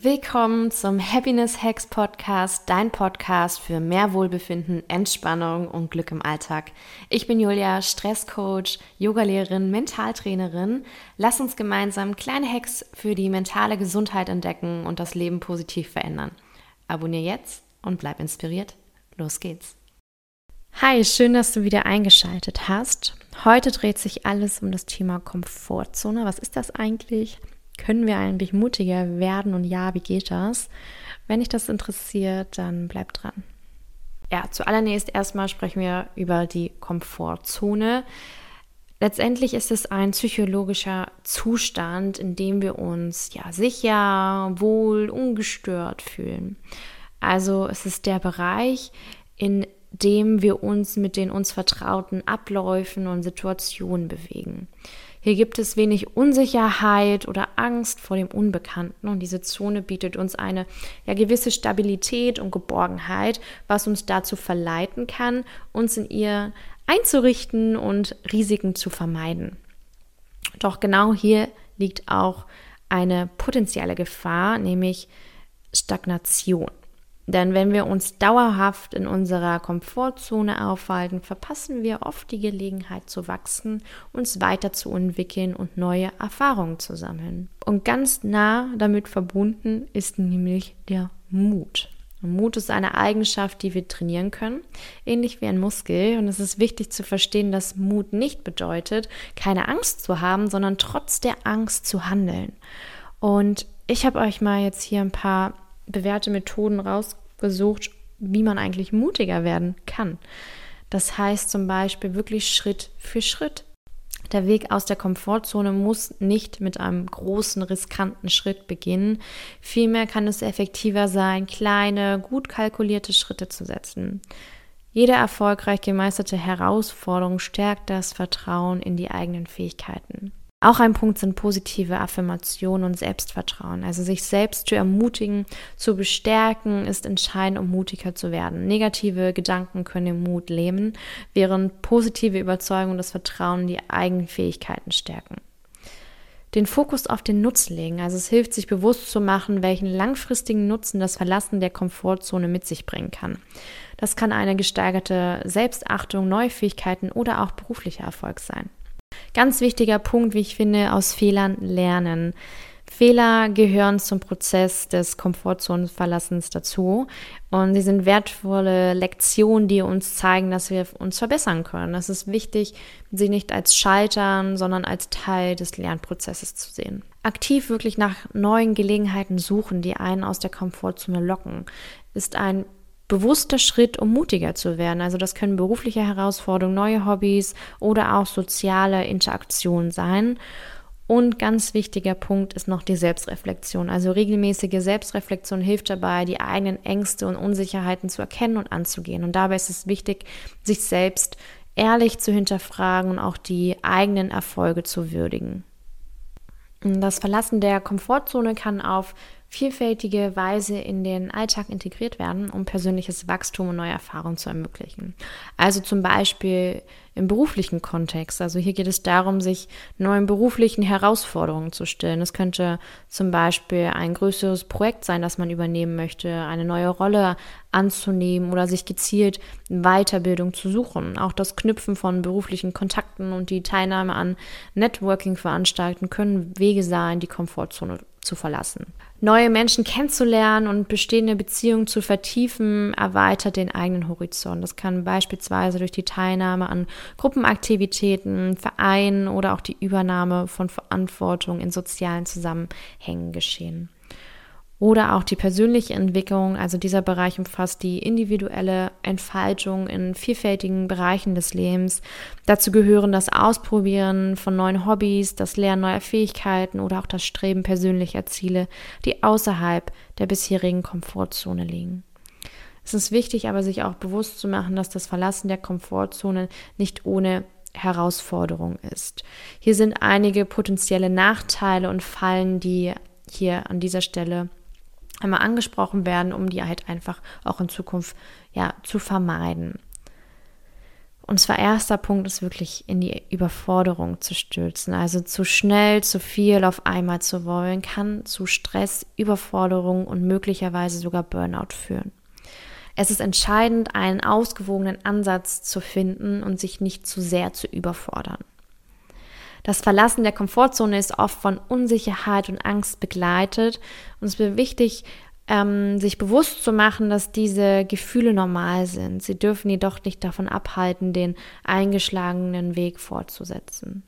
Willkommen zum Happiness Hacks Podcast, dein Podcast für mehr Wohlbefinden, Entspannung und Glück im Alltag. Ich bin Julia, Stresscoach, Yogalehrerin, Mentaltrainerin. Lass uns gemeinsam kleine Hacks für die mentale Gesundheit entdecken und das Leben positiv verändern. Abonnier jetzt und bleib inspiriert. Los geht's. Hi, schön, dass du wieder eingeschaltet hast. Heute dreht sich alles um das Thema Komfortzone. Was ist das eigentlich? Können wir eigentlich mutiger werden und ja, wie geht das? Wenn dich das interessiert, dann bleib dran. Ja, zuallererst erstmal sprechen wir über die Komfortzone. Letztendlich ist es ein psychologischer Zustand, in dem wir uns ja sicher, wohl, ungestört fühlen. Also es ist der Bereich, in dem wir uns mit den uns vertrauten Abläufen und Situationen bewegen. Hier gibt es wenig Unsicherheit oder Angst vor dem Unbekannten und diese Zone bietet uns eine ja, gewisse Stabilität und Geborgenheit, was uns dazu verleiten kann, uns in ihr einzurichten und Risiken zu vermeiden. Doch genau hier liegt auch eine potenzielle Gefahr, nämlich Stagnation. Denn wenn wir uns dauerhaft in unserer Komfortzone aufhalten, verpassen wir oft die Gelegenheit zu wachsen, uns weiterzuentwickeln und neue Erfahrungen zu sammeln. Und ganz nah damit verbunden ist nämlich der Mut. Mut ist eine Eigenschaft, die wir trainieren können, ähnlich wie ein Muskel. Und es ist wichtig zu verstehen, dass Mut nicht bedeutet, keine Angst zu haben, sondern trotz der Angst zu handeln. Und ich habe euch mal jetzt hier ein paar bewährte Methoden rausgesucht, wie man eigentlich mutiger werden kann. Das heißt zum Beispiel wirklich Schritt für Schritt. Der Weg aus der Komfortzone muss nicht mit einem großen, riskanten Schritt beginnen. Vielmehr kann es effektiver sein, kleine, gut kalkulierte Schritte zu setzen. Jede erfolgreich gemeisterte Herausforderung stärkt das Vertrauen in die eigenen Fähigkeiten. Auch ein Punkt sind positive Affirmationen und Selbstvertrauen. Also sich selbst zu ermutigen, zu bestärken, ist entscheidend, um mutiger zu werden. Negative Gedanken können den Mut lähmen, während positive Überzeugungen das Vertrauen die eigenen Fähigkeiten stärken. Den Fokus auf den Nutzen legen. Also es hilft, sich bewusst zu machen, welchen langfristigen Nutzen das Verlassen der Komfortzone mit sich bringen kann. Das kann eine gesteigerte Selbstachtung, neue Fähigkeiten oder auch beruflicher Erfolg sein. Ganz wichtiger Punkt, wie ich finde, aus Fehlern lernen. Fehler gehören zum Prozess des Komfortzonenverlassens dazu und sie sind wertvolle Lektionen, die uns zeigen, dass wir uns verbessern können. Es ist wichtig, sie nicht als Scheitern, sondern als Teil des Lernprozesses zu sehen. Aktiv wirklich nach neuen Gelegenheiten suchen, die einen aus der Komfortzone locken, ist ein bewusster Schritt, um mutiger zu werden. Also das können berufliche Herausforderungen, neue Hobbys oder auch soziale Interaktionen sein. Und ganz wichtiger Punkt ist noch die Selbstreflexion. Also regelmäßige Selbstreflexion hilft dabei, die eigenen Ängste und Unsicherheiten zu erkennen und anzugehen. Und dabei ist es wichtig, sich selbst ehrlich zu hinterfragen und auch die eigenen Erfolge zu würdigen. Das Verlassen der Komfortzone kann auf vielfältige Weise in den Alltag integriert werden, um persönliches Wachstum und neue Erfahrungen zu ermöglichen. Also zum Beispiel im beruflichen Kontext. Also hier geht es darum, sich neuen beruflichen Herausforderungen zu stellen. Es könnte zum Beispiel ein größeres Projekt sein, das man übernehmen möchte, eine neue Rolle anzunehmen oder sich gezielt Weiterbildung zu suchen. Auch das Knüpfen von beruflichen Kontakten und die Teilnahme an Networking-Veranstaltungen können Wege sein, die Komfortzone zu verlassen. Neue Menschen kennenzulernen und bestehende Beziehungen zu vertiefen, erweitert den eigenen Horizont. Das kann beispielsweise durch die Teilnahme an Gruppenaktivitäten, Vereinen oder auch die Übernahme von Verantwortung in sozialen Zusammenhängen geschehen oder auch die persönliche Entwicklung. Also dieser Bereich umfasst die individuelle Entfaltung in vielfältigen Bereichen des Lebens. Dazu gehören das Ausprobieren von neuen Hobbys, das Lernen neuer Fähigkeiten oder auch das Streben persönlicher Ziele, die außerhalb der bisherigen Komfortzone liegen. Es ist wichtig, aber sich auch bewusst zu machen, dass das Verlassen der Komfortzone nicht ohne Herausforderung ist. Hier sind einige potenzielle Nachteile und Fallen, die hier an dieser Stelle einmal angesprochen werden, um die halt einfach auch in Zukunft ja zu vermeiden. Und zwar erster Punkt ist wirklich in die Überforderung zu stürzen. Also zu schnell, zu viel auf einmal zu wollen, kann zu Stress, Überforderung und möglicherweise sogar Burnout führen. Es ist entscheidend, einen ausgewogenen Ansatz zu finden und sich nicht zu sehr zu überfordern. Das Verlassen der Komfortzone ist oft von Unsicherheit und Angst begleitet und es ist wichtig, ähm, sich bewusst zu machen, dass diese Gefühle normal sind. Sie dürfen jedoch nicht davon abhalten, den eingeschlagenen Weg fortzusetzen.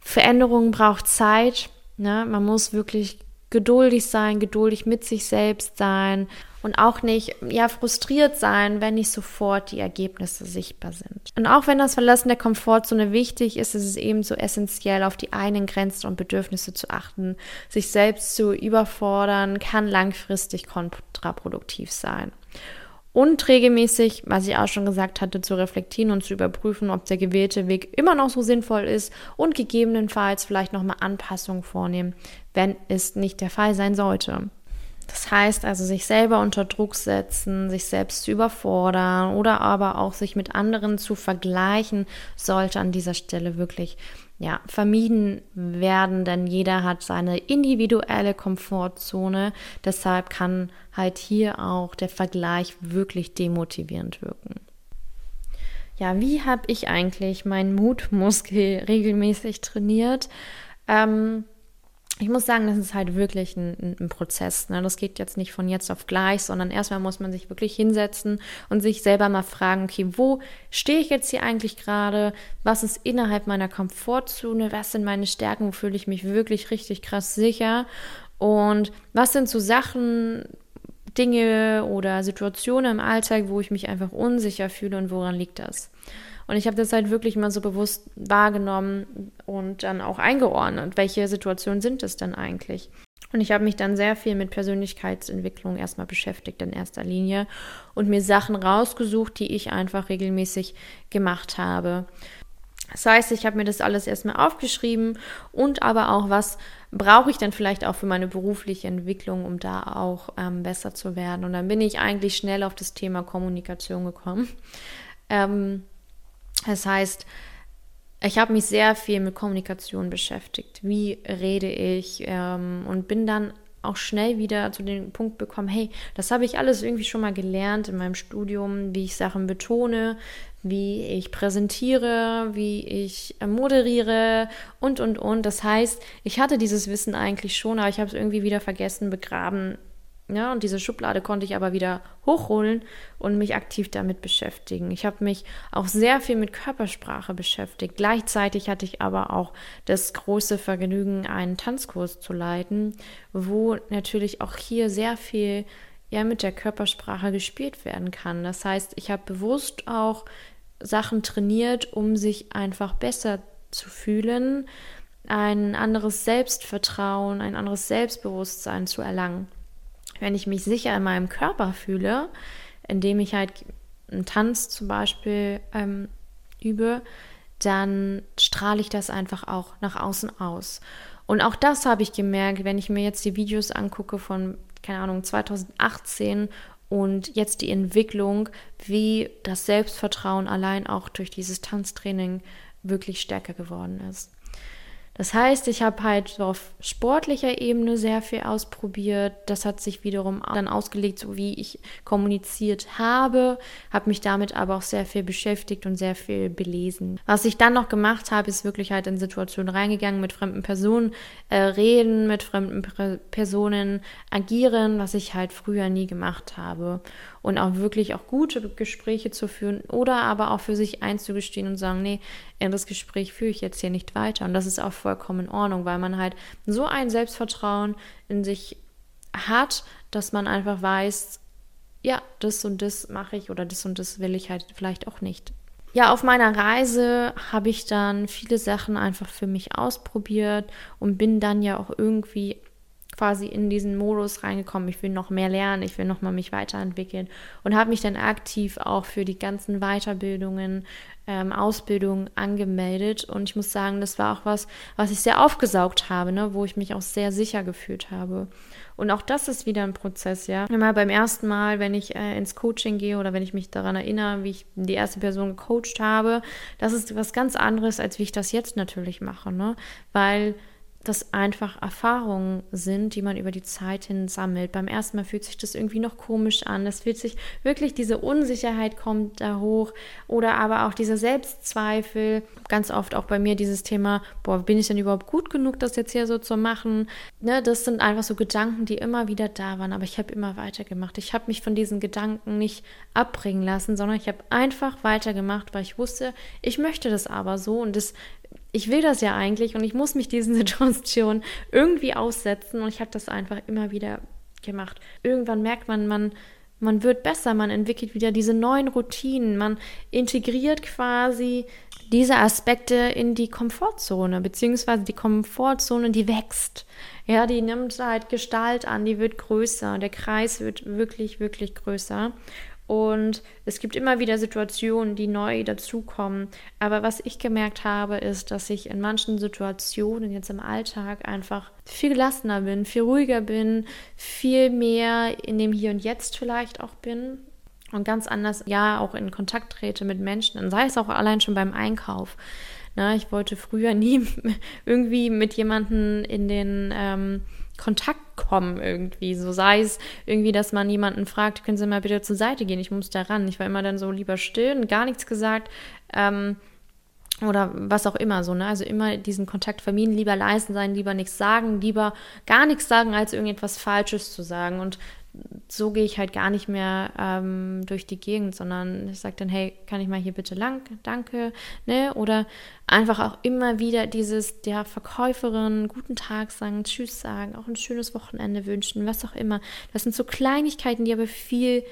Veränderung braucht Zeit. Ne? Man muss wirklich geduldig sein, geduldig mit sich selbst sein und auch nicht ja frustriert sein, wenn nicht sofort die Ergebnisse sichtbar sind. Und auch wenn das Verlassen der Komfortzone wichtig ist, ist es ebenso essentiell, auf die eigenen Grenzen und Bedürfnisse zu achten. Sich selbst zu überfordern kann langfristig kontraproduktiv sein. Und regelmäßig, was ich auch schon gesagt hatte, zu reflektieren und zu überprüfen, ob der gewählte Weg immer noch so sinnvoll ist und gegebenenfalls vielleicht nochmal Anpassungen vornehmen, wenn es nicht der Fall sein sollte. Das heißt also, sich selber unter Druck setzen, sich selbst zu überfordern oder aber auch sich mit anderen zu vergleichen, sollte an dieser Stelle wirklich ja, vermieden werden, denn jeder hat seine individuelle Komfortzone. Deshalb kann halt hier auch der Vergleich wirklich demotivierend wirken. Ja, wie habe ich eigentlich meinen Mutmuskel regelmäßig trainiert? Ähm, ich muss sagen, das ist halt wirklich ein, ein, Prozess. Ne? Das geht jetzt nicht von jetzt auf gleich, sondern erstmal muss man sich wirklich hinsetzen und sich selber mal fragen, okay, wo stehe ich jetzt hier eigentlich gerade? Was ist innerhalb meiner Komfortzone? Was sind meine Stärken? Wo fühle ich mich wirklich richtig krass sicher? Und was sind so Sachen, Dinge oder Situationen im Alltag, wo ich mich einfach unsicher fühle und woran liegt das? Und ich habe das halt wirklich mal so bewusst wahrgenommen und dann auch eingeordnet. Welche Situationen sind es denn eigentlich? Und ich habe mich dann sehr viel mit Persönlichkeitsentwicklung erstmal beschäftigt in erster Linie und mir Sachen rausgesucht, die ich einfach regelmäßig gemacht habe. Das heißt, ich habe mir das alles erstmal aufgeschrieben und aber auch, was brauche ich denn vielleicht auch für meine berufliche Entwicklung, um da auch ähm, besser zu werden. Und dann bin ich eigentlich schnell auf das Thema Kommunikation gekommen. Ähm, das heißt, ich habe mich sehr viel mit Kommunikation beschäftigt. Wie rede ich? Ähm, und bin dann auch schnell wieder zu dem Punkt bekommen, hey, das habe ich alles irgendwie schon mal gelernt in meinem Studium, wie ich Sachen betone, wie ich präsentiere, wie ich äh, moderiere und, und, und. Das heißt, ich hatte dieses Wissen eigentlich schon, aber ich habe es irgendwie wieder vergessen, begraben ja, und diese Schublade konnte ich aber wieder hochholen und mich aktiv damit beschäftigen. Ich habe mich auch sehr viel mit Körpersprache beschäftigt. Gleichzeitig hatte ich aber auch das große Vergnügen, einen Tanzkurs zu leiten, wo natürlich auch hier sehr viel ja mit der Körpersprache gespielt werden kann. Das heißt, ich habe bewusst auch Sachen trainiert, um sich einfach besser zu fühlen, ein anderes Selbstvertrauen, ein anderes Selbstbewusstsein zu erlangen wenn ich mich sicher in meinem Körper fühle, indem ich halt einen Tanz zum Beispiel ähm, übe, dann strahle ich das einfach auch nach außen aus. Und auch das habe ich gemerkt, wenn ich mir jetzt die Videos angucke von, keine Ahnung, 2018 und jetzt die Entwicklung, wie das Selbstvertrauen allein auch durch dieses Tanztraining wirklich stärker geworden ist. Das heißt, ich habe halt auf sportlicher Ebene sehr viel ausprobiert. Das hat sich wiederum dann ausgelegt, so wie ich kommuniziert habe, habe mich damit aber auch sehr viel beschäftigt und sehr viel belesen. Was ich dann noch gemacht habe, ist wirklich halt in Situationen reingegangen, mit fremden Personen äh, reden, mit fremden Personen agieren, was ich halt früher nie gemacht habe und auch wirklich auch gute Gespräche zu führen oder aber auch für sich einzugestehen und sagen, nee, in das Gespräch führe ich jetzt hier nicht weiter. Und das ist auch vollkommen in Ordnung, weil man halt so ein Selbstvertrauen in sich hat, dass man einfach weiß, ja, das und das mache ich oder das und das will ich halt vielleicht auch nicht. Ja, auf meiner Reise habe ich dann viele Sachen einfach für mich ausprobiert und bin dann ja auch irgendwie quasi in diesen Modus reingekommen, ich will noch mehr lernen, ich will noch mal mich weiterentwickeln und habe mich dann aktiv auch für die ganzen Weiterbildungen, ähm, Ausbildungen angemeldet und ich muss sagen, das war auch was, was ich sehr aufgesaugt habe, ne, wo ich mich auch sehr sicher gefühlt habe. Und auch das ist wieder ein Prozess, ja. Immer beim ersten Mal, wenn ich äh, ins Coaching gehe oder wenn ich mich daran erinnere, wie ich die erste Person gecoacht habe, das ist was ganz anderes, als wie ich das jetzt natürlich mache, ne? Weil das einfach Erfahrungen sind, die man über die Zeit hin sammelt. Beim ersten Mal fühlt sich das irgendwie noch komisch an. Es fühlt sich wirklich diese Unsicherheit kommt da hoch oder aber auch diese Selbstzweifel. Ganz oft auch bei mir dieses Thema, boah, bin ich denn überhaupt gut genug, das jetzt hier so zu machen? Ne, das sind einfach so Gedanken, die immer wieder da waren, aber ich habe immer weitergemacht. Ich habe mich von diesen Gedanken nicht abbringen lassen, sondern ich habe einfach weitergemacht, weil ich wusste, ich möchte das aber so und das ich will das ja eigentlich und ich muss mich diesen Situationen irgendwie aussetzen und ich habe das einfach immer wieder gemacht. Irgendwann merkt man, man, man wird besser, man entwickelt wieder diese neuen Routinen, man integriert quasi diese Aspekte in die Komfortzone, beziehungsweise die Komfortzone, die wächst. Ja, die nimmt halt Gestalt an, die wird größer, der Kreis wird wirklich, wirklich größer. Und es gibt immer wieder Situationen, die neu dazukommen. Aber was ich gemerkt habe, ist, dass ich in manchen Situationen jetzt im Alltag einfach viel gelassener bin, viel ruhiger bin, viel mehr in dem Hier und Jetzt vielleicht auch bin und ganz anders, ja, auch in Kontakt trete mit Menschen. Und sei es auch allein schon beim Einkauf. Na, ich wollte früher nie irgendwie mit jemandem in den ähm, Kontakt kommen irgendwie. So sei es irgendwie, dass man jemanden fragt, können Sie mal bitte zur Seite gehen, ich muss da ran. Ich war immer dann so lieber still und gar nichts gesagt. Ähm, oder was auch immer so, ne? Also immer diesen Kontakt vermieden, lieber leisten sein, lieber nichts sagen, lieber gar nichts sagen, als irgendetwas Falsches zu sagen. Und so gehe ich halt gar nicht mehr ähm, durch die Gegend, sondern ich sage dann, hey, kann ich mal hier bitte lang, danke, ne? Oder einfach auch immer wieder dieses der Verkäuferin guten Tag sagen, Tschüss sagen, auch ein schönes Wochenende wünschen, was auch immer. Das sind so Kleinigkeiten, die aber viel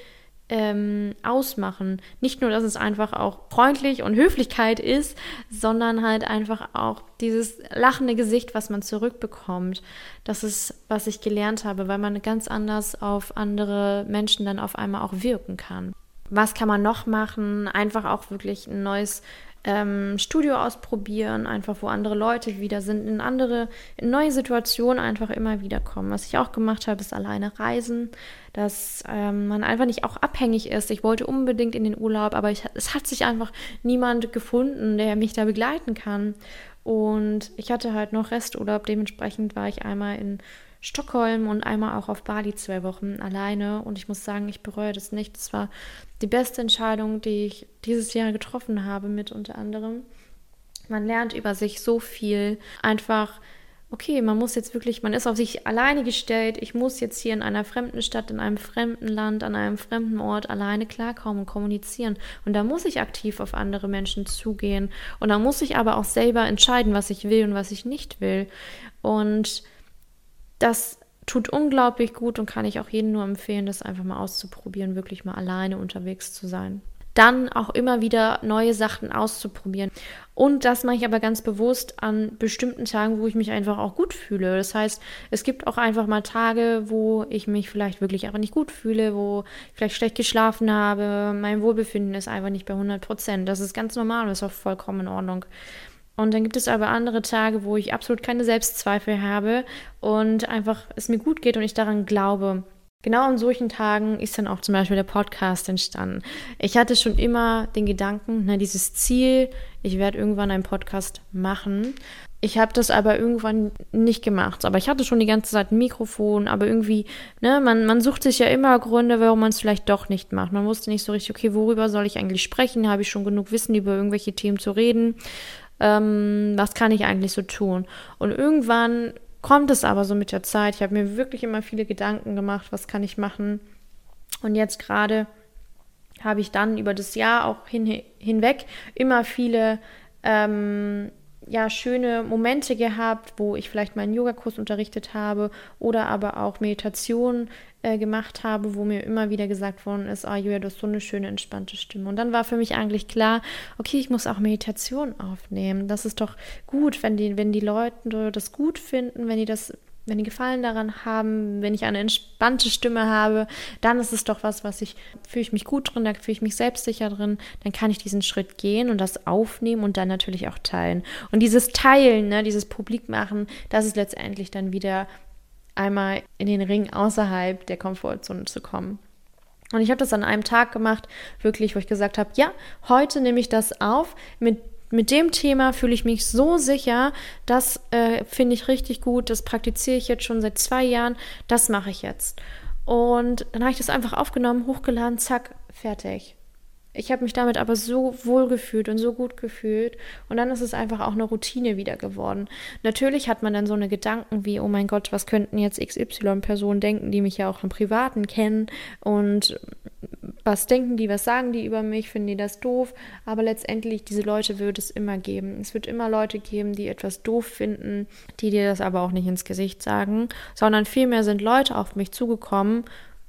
ähm, ausmachen. Nicht nur, dass es einfach auch freundlich und Höflichkeit ist, sondern halt einfach auch dieses lachende Gesicht, was man zurückbekommt. Das ist, was ich gelernt habe, weil man ganz anders auf andere Menschen dann auf einmal auch wirken kann. Was kann man noch machen? Einfach auch wirklich ein neues ähm, Studio ausprobieren, einfach wo andere Leute wieder sind, in andere, in neue Situationen einfach immer wieder kommen. Was ich auch gemacht habe, ist alleine reisen, dass ähm, man einfach nicht auch abhängig ist. Ich wollte unbedingt in den Urlaub, aber ich, es hat sich einfach niemand gefunden, der mich da begleiten kann. Und ich hatte halt noch Resturlaub, dementsprechend war ich einmal in Stockholm und einmal auch auf Bali zwei Wochen alleine. Und ich muss sagen, ich bereue das nicht. Das war die beste Entscheidung, die ich dieses Jahr getroffen habe, mit unter anderem. Man lernt über sich so viel. Einfach, okay, man muss jetzt wirklich, man ist auf sich alleine gestellt. Ich muss jetzt hier in einer fremden Stadt, in einem fremden Land, an einem fremden Ort alleine klarkommen und kommunizieren. Und da muss ich aktiv auf andere Menschen zugehen. Und da muss ich aber auch selber entscheiden, was ich will und was ich nicht will. Und das tut unglaublich gut und kann ich auch jedem nur empfehlen, das einfach mal auszuprobieren, wirklich mal alleine unterwegs zu sein. Dann auch immer wieder neue Sachen auszuprobieren. Und das mache ich aber ganz bewusst an bestimmten Tagen, wo ich mich einfach auch gut fühle. Das heißt, es gibt auch einfach mal Tage, wo ich mich vielleicht wirklich einfach nicht gut fühle, wo ich vielleicht schlecht geschlafen habe. Mein Wohlbefinden ist einfach nicht bei 100 Prozent. Das ist ganz normal und ist auch vollkommen in Ordnung. Und dann gibt es aber andere Tage, wo ich absolut keine Selbstzweifel habe und einfach es mir gut geht und ich daran glaube. Genau an solchen Tagen ist dann auch zum Beispiel der Podcast entstanden. Ich hatte schon immer den Gedanken, ne, dieses Ziel, ich werde irgendwann einen Podcast machen. Ich habe das aber irgendwann nicht gemacht. Aber ich hatte schon die ganze Zeit ein Mikrofon, aber irgendwie, ne, man, man sucht sich ja immer Gründe, warum man es vielleicht doch nicht macht. Man wusste nicht so richtig, okay, worüber soll ich eigentlich sprechen? Habe ich schon genug Wissen, über irgendwelche Themen zu reden? Ähm, was kann ich eigentlich so tun? Und irgendwann kommt es aber so mit der Zeit. Ich habe mir wirklich immer viele Gedanken gemacht, was kann ich machen. Und jetzt gerade habe ich dann über das Jahr auch hin, hinweg immer viele ähm, ja, schöne Momente gehabt, wo ich vielleicht meinen Yogakurs unterrichtet habe oder aber auch Meditation äh, gemacht habe, wo mir immer wieder gesagt worden ist, ah Julia, du hast so eine schöne, entspannte Stimme. Und dann war für mich eigentlich klar, okay, ich muss auch Meditation aufnehmen. Das ist doch gut, wenn die, wenn die Leute das gut finden, wenn die das wenn die Gefallen daran haben, wenn ich eine entspannte Stimme habe, dann ist es doch was, was ich, fühle ich mich gut drin, da fühle ich mich selbstsicher drin, dann kann ich diesen Schritt gehen und das aufnehmen und dann natürlich auch teilen. Und dieses Teilen, ne, dieses Publik machen, das ist letztendlich dann wieder einmal in den Ring außerhalb der Komfortzone zu kommen. Und ich habe das an einem Tag gemacht, wirklich, wo ich gesagt habe, ja, heute nehme ich das auf mit mit dem Thema fühle ich mich so sicher, das äh, finde ich richtig gut, das praktiziere ich jetzt schon seit zwei Jahren, das mache ich jetzt. Und dann habe ich das einfach aufgenommen, hochgeladen, zack, fertig. Ich habe mich damit aber so wohl gefühlt und so gut gefühlt. Und dann ist es einfach auch eine Routine wieder geworden. Natürlich hat man dann so eine Gedanken wie, oh mein Gott, was könnten jetzt XY-Personen denken, die mich ja auch im Privaten kennen. Und was denken die, was sagen die über mich, finden die das doof. Aber letztendlich, diese Leute wird es immer geben. Es wird immer Leute geben, die etwas doof finden, die dir das aber auch nicht ins Gesicht sagen, sondern vielmehr sind Leute auf mich zugekommen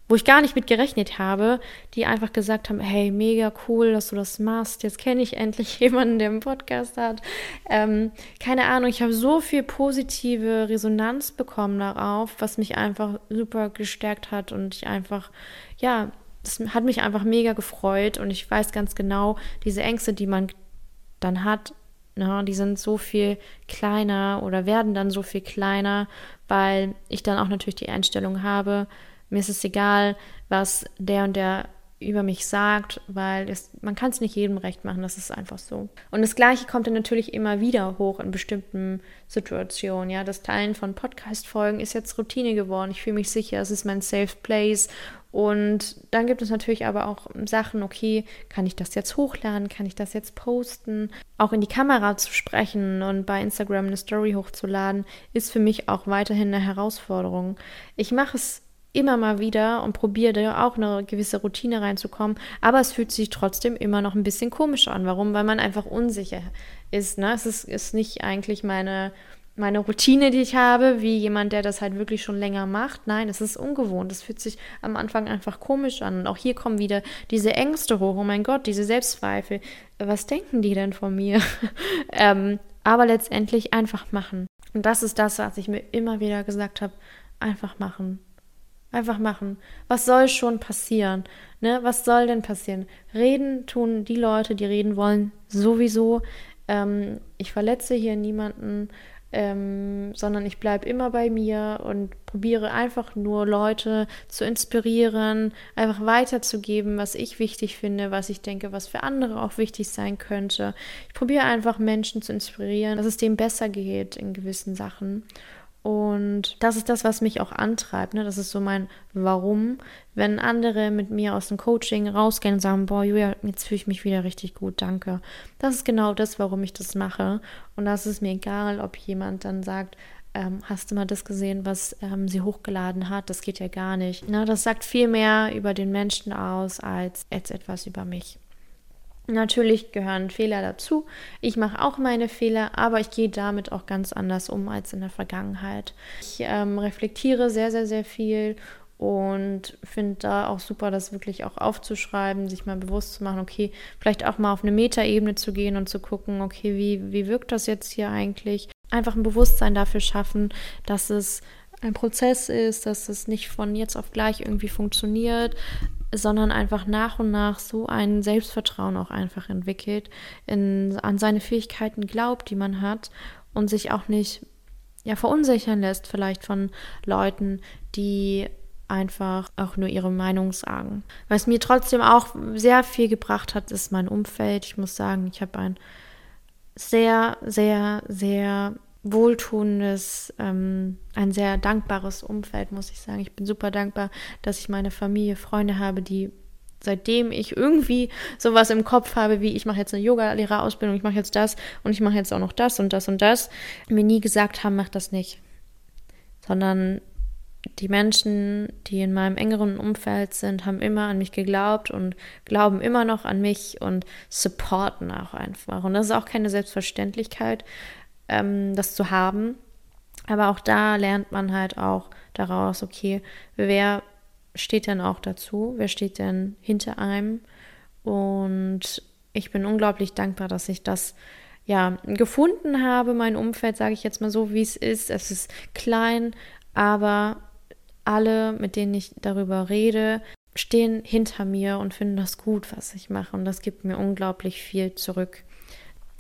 wo ich gar nicht mit gerechnet habe, die einfach gesagt haben, hey, mega cool, dass du das machst. Jetzt kenne ich endlich jemanden, der einen Podcast hat. Ähm, keine Ahnung, ich habe so viel positive Resonanz bekommen darauf, was mich einfach super gestärkt hat und ich einfach, ja, das hat mich einfach mega gefreut und ich weiß ganz genau, diese Ängste, die man dann hat, na, ne, die sind so viel kleiner oder werden dann so viel kleiner, weil ich dann auch natürlich die Einstellung habe, mir ist es egal, was der und der über mich sagt, weil es, man kann es nicht jedem recht machen, das ist einfach so. Und das Gleiche kommt dann natürlich immer wieder hoch in bestimmten Situationen. Ja, das Teilen von Podcast-Folgen ist jetzt Routine geworden. Ich fühle mich sicher, es ist mein Safe Place. Und dann gibt es natürlich aber auch Sachen, okay, kann ich das jetzt hochladen, kann ich das jetzt posten? Auch in die Kamera zu sprechen und bei Instagram eine Story hochzuladen, ist für mich auch weiterhin eine Herausforderung. Ich mache es immer mal wieder und probiere da auch eine gewisse Routine reinzukommen. Aber es fühlt sich trotzdem immer noch ein bisschen komisch an. Warum? Weil man einfach unsicher ist. Ne? Es ist, ist nicht eigentlich meine, meine Routine, die ich habe, wie jemand, der das halt wirklich schon länger macht. Nein, es ist ungewohnt. Es fühlt sich am Anfang einfach komisch an. Und auch hier kommen wieder diese Ängste hoch. Oh mein Gott, diese Selbstzweifel. Was denken die denn von mir? ähm, aber letztendlich einfach machen. Und das ist das, was ich mir immer wieder gesagt habe. Einfach machen. Einfach machen. Was soll schon passieren? Ne? Was soll denn passieren? Reden tun die Leute, die reden wollen, sowieso. Ähm, ich verletze hier niemanden, ähm, sondern ich bleibe immer bei mir und probiere einfach nur Leute zu inspirieren, einfach weiterzugeben, was ich wichtig finde, was ich denke, was für andere auch wichtig sein könnte. Ich probiere einfach Menschen zu inspirieren, dass es denen besser geht in gewissen Sachen. Und das ist das, was mich auch antreibt. Ne? Das ist so mein Warum. Wenn andere mit mir aus dem Coaching rausgehen und sagen, boah, Julia, jetzt fühle ich mich wieder richtig gut, danke. Das ist genau das, warum ich das mache. Und das ist mir egal, ob jemand dann sagt, ähm, hast du mal das gesehen, was ähm, sie hochgeladen hat? Das geht ja gar nicht. Ne? Das sagt viel mehr über den Menschen aus als jetzt etwas über mich. Natürlich gehören Fehler dazu. Ich mache auch meine Fehler, aber ich gehe damit auch ganz anders um als in der Vergangenheit. Ich ähm, reflektiere sehr, sehr, sehr viel und finde da auch super, das wirklich auch aufzuschreiben, sich mal bewusst zu machen, okay, vielleicht auch mal auf eine Metaebene zu gehen und zu gucken, okay, wie, wie wirkt das jetzt hier eigentlich? Einfach ein Bewusstsein dafür schaffen, dass es ein Prozess ist, dass es nicht von jetzt auf gleich irgendwie funktioniert, sondern einfach nach und nach so ein Selbstvertrauen auch einfach entwickelt, in, an seine Fähigkeiten glaubt, die man hat und sich auch nicht ja verunsichern lässt vielleicht von Leuten, die einfach auch nur ihre Meinung sagen. Was mir trotzdem auch sehr viel gebracht hat, ist mein Umfeld. Ich muss sagen, ich habe ein sehr, sehr, sehr wohltuendes, ähm, ein sehr dankbares Umfeld, muss ich sagen. Ich bin super dankbar, dass ich meine Familie, Freunde habe, die seitdem ich irgendwie sowas im Kopf habe, wie ich mache jetzt eine Yoga-Lehrerausbildung, ich mache jetzt das und ich mache jetzt auch noch das und das und das, mir nie gesagt haben, mach das nicht. Sondern die Menschen, die in meinem engeren Umfeld sind, haben immer an mich geglaubt und glauben immer noch an mich und supporten auch einfach. Und das ist auch keine Selbstverständlichkeit, ähm, das zu haben. Aber auch da lernt man halt auch daraus, okay, wer steht denn auch dazu? Wer steht denn hinter einem? Und ich bin unglaublich dankbar, dass ich das ja gefunden habe. Mein Umfeld, sage ich jetzt mal so, wie es ist. Es ist klein, aber alle, mit denen ich darüber rede, stehen hinter mir und finden das gut, was ich mache. Und das gibt mir unglaublich viel zurück.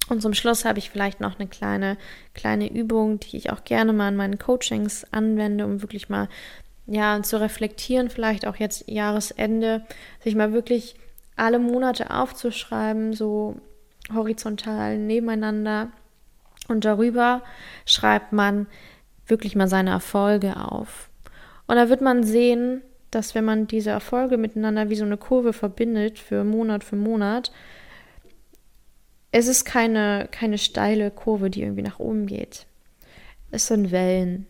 Und zum Schluss habe ich vielleicht noch eine kleine, kleine Übung, die ich auch gerne mal in meinen Coachings anwende, um wirklich mal ja, zu reflektieren, vielleicht auch jetzt Jahresende, sich mal wirklich alle Monate aufzuschreiben, so horizontal nebeneinander. Und darüber schreibt man wirklich mal seine Erfolge auf. Und da wird man sehen, dass wenn man diese Erfolge miteinander wie so eine Kurve verbindet, für Monat für Monat, es ist keine, keine steile Kurve, die irgendwie nach oben geht. Es sind Wellen.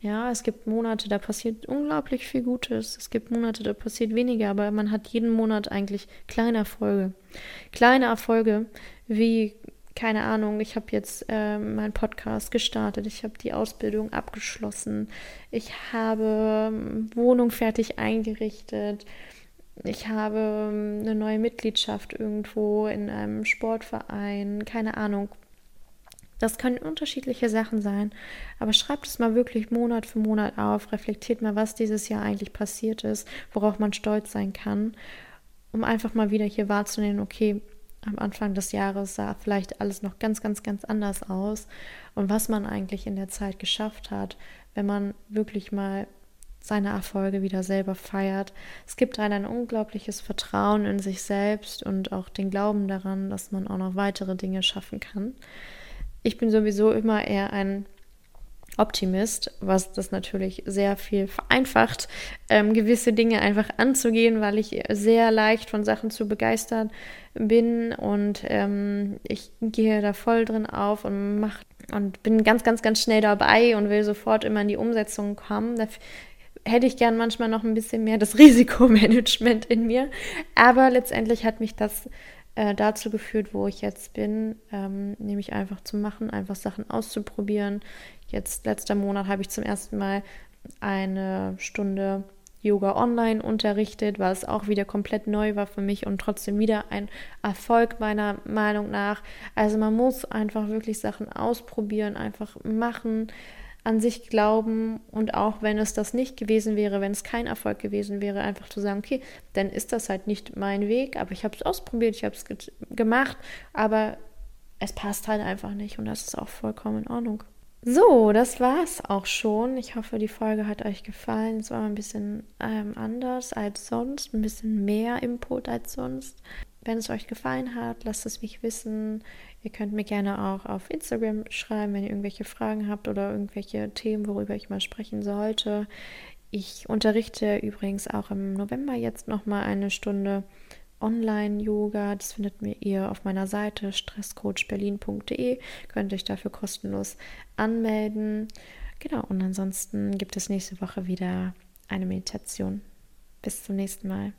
Ja, es gibt Monate, da passiert unglaublich viel Gutes. Es gibt Monate, da passiert weniger, aber man hat jeden Monat eigentlich kleine Erfolge. Kleine Erfolge, wie, keine Ahnung, ich habe jetzt äh, meinen Podcast gestartet, ich habe die Ausbildung abgeschlossen, ich habe ähm, Wohnung fertig eingerichtet, ich habe ähm, eine neue Mitgliedschaft irgendwo in einem Sportverein, keine Ahnung, das können unterschiedliche Sachen sein, aber schreibt es mal wirklich Monat für Monat auf, reflektiert mal, was dieses Jahr eigentlich passiert ist, worauf man stolz sein kann, um einfach mal wieder hier wahrzunehmen, okay, am Anfang des Jahres sah vielleicht alles noch ganz, ganz, ganz anders aus und was man eigentlich in der Zeit geschafft hat, wenn man wirklich mal seine Erfolge wieder selber feiert. Es gibt einen ein unglaubliches Vertrauen in sich selbst und auch den Glauben daran, dass man auch noch weitere Dinge schaffen kann. Ich bin sowieso immer eher ein Optimist, was das natürlich sehr viel vereinfacht, ähm, gewisse Dinge einfach anzugehen, weil ich sehr leicht von Sachen zu begeistern bin und ähm, ich gehe da voll drin auf und mach und bin ganz, ganz, ganz schnell dabei und will sofort immer in die Umsetzung kommen. Da hätte ich gern manchmal noch ein bisschen mehr das Risikomanagement in mir, aber letztendlich hat mich das äh, dazu geführt, wo ich jetzt bin, ähm, nämlich einfach zu machen, einfach Sachen auszuprobieren. Jetzt letzter Monat habe ich zum ersten Mal eine Stunde Yoga online unterrichtet, es auch wieder komplett neu war für mich und trotzdem wieder ein Erfolg meiner Meinung nach. Also man muss einfach wirklich Sachen ausprobieren, einfach machen an sich glauben und auch wenn es das nicht gewesen wäre, wenn es kein Erfolg gewesen wäre, einfach zu sagen, okay, dann ist das halt nicht mein Weg, aber ich habe es ausprobiert, ich habe es ge gemacht, aber es passt halt einfach nicht und das ist auch vollkommen in Ordnung. So, das war's auch schon. Ich hoffe, die Folge hat euch gefallen. Es war ein bisschen ähm, anders als sonst, ein bisschen mehr Input als sonst. Wenn es euch gefallen hat, lasst es mich wissen. Ihr könnt mir gerne auch auf Instagram schreiben, wenn ihr irgendwelche Fragen habt oder irgendwelche Themen, worüber ich mal sprechen sollte. Ich unterrichte übrigens auch im November jetzt nochmal eine Stunde Online-Yoga. Das findet ihr auf meiner Seite stresscoachberlin.de. Könnt euch dafür kostenlos anmelden. Genau, und ansonsten gibt es nächste Woche wieder eine Meditation. Bis zum nächsten Mal.